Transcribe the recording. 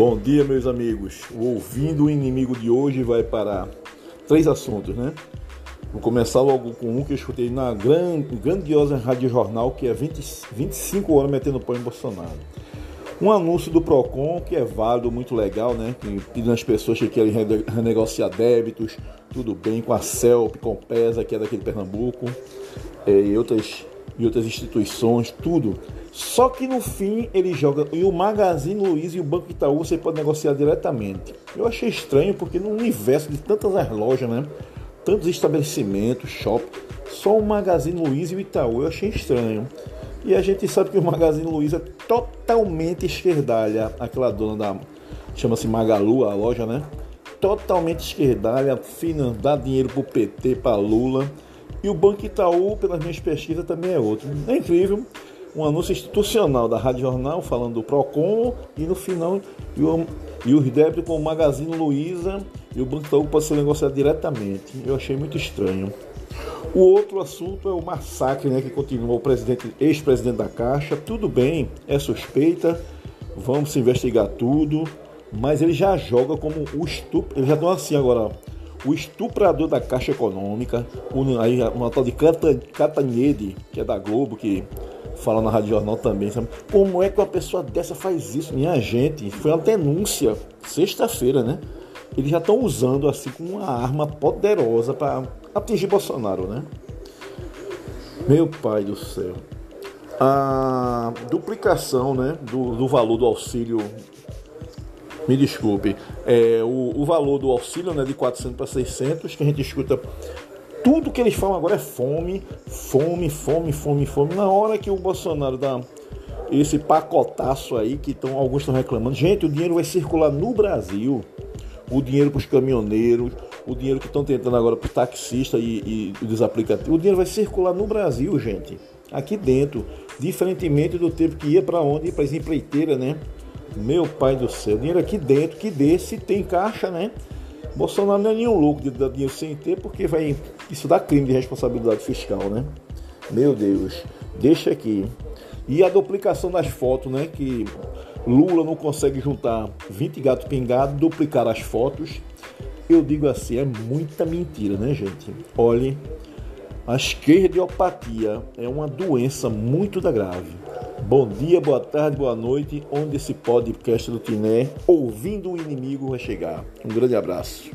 Bom dia, meus amigos. O Ouvindo o Inimigo de hoje vai para três assuntos, né? Vou começar logo com um que eu escutei na grande, grandiosa Rádio Jornal, que é 20, 25 horas metendo pão em Bolsonaro. Um anúncio do PROCON que é válido, muito legal, né? Pedindo às pessoas que querem renegociar débitos, tudo bem, com a CELP, com PESA, que é daqui de Pernambuco, é, e outras, e outras instituições, tudo. Só que no fim ele joga. E o Magazine Luiza e o Banco Itaú você pode negociar diretamente. Eu achei estranho porque no universo de tantas lojas, né? Tantos estabelecimentos, shopping, só o Magazine Luiza e o Itaú. Eu achei estranho. E a gente sabe que o Magazine Luiza é totalmente esquerdalha. Aquela dona da. chama-se Magalu, a loja, né? Totalmente esquerdalha, fina, dá dinheiro pro PT, para Lula. E o Banco Itaú, pelas minhas pesquisas, também é outro. É incrível um anúncio institucional da Rádio Jornal falando do PROCON e no final e o, e o débito com o Magazine Luiza e o Banco Itaú pode ser negociado diretamente. Eu achei muito estranho. O outro assunto é o massacre né, que continua o presidente, ex-presidente da Caixa. Tudo bem, é suspeita, vamos investigar tudo, mas ele já joga como o estupro. Ele já deu assim agora, o estuprador da Caixa Econômica, uma tal de Catanhede, que é da Globo, que fala na Rádio Jornal também, sabe? Como é que uma pessoa dessa faz isso? Minha gente, foi uma denúncia sexta-feira, né? Eles já estão usando assim como uma arma poderosa para atingir Bolsonaro, né? Meu pai do céu. A duplicação né, do, do valor do auxílio me desculpe, é, o, o, valor do auxílio né, de 400 para 600, que a gente escuta tudo que eles falam agora é fome, fome, fome, fome, fome. Na hora que o Bolsonaro dá esse pacotaço aí, que tão, alguns estão reclamando, gente, o dinheiro vai circular no Brasil. O dinheiro para os caminhoneiros, o dinheiro que estão tentando agora para o taxista e, e dos aplicativos, o dinheiro vai circular no Brasil, gente. Aqui dentro. Diferentemente do tempo que ia para onde? Para as empreiteiras, né? Meu pai do céu, dinheiro aqui dentro, que desse tem caixa, né? Bolsonaro não é nenhum louco de dar dinheiro sem ter, porque vai isso dá crime de responsabilidade fiscal, né? Meu Deus, deixa aqui. E a duplicação das fotos, né? Que Lula não consegue juntar 20 gatos pingados, duplicar as fotos. Eu digo assim, é muita mentira, né, gente? Olhe, a esquerdiopatia é uma doença muito da grave. Bom dia, boa tarde, boa noite, onde esse podcast do Tiné, ouvindo o inimigo, vai chegar. Um grande abraço.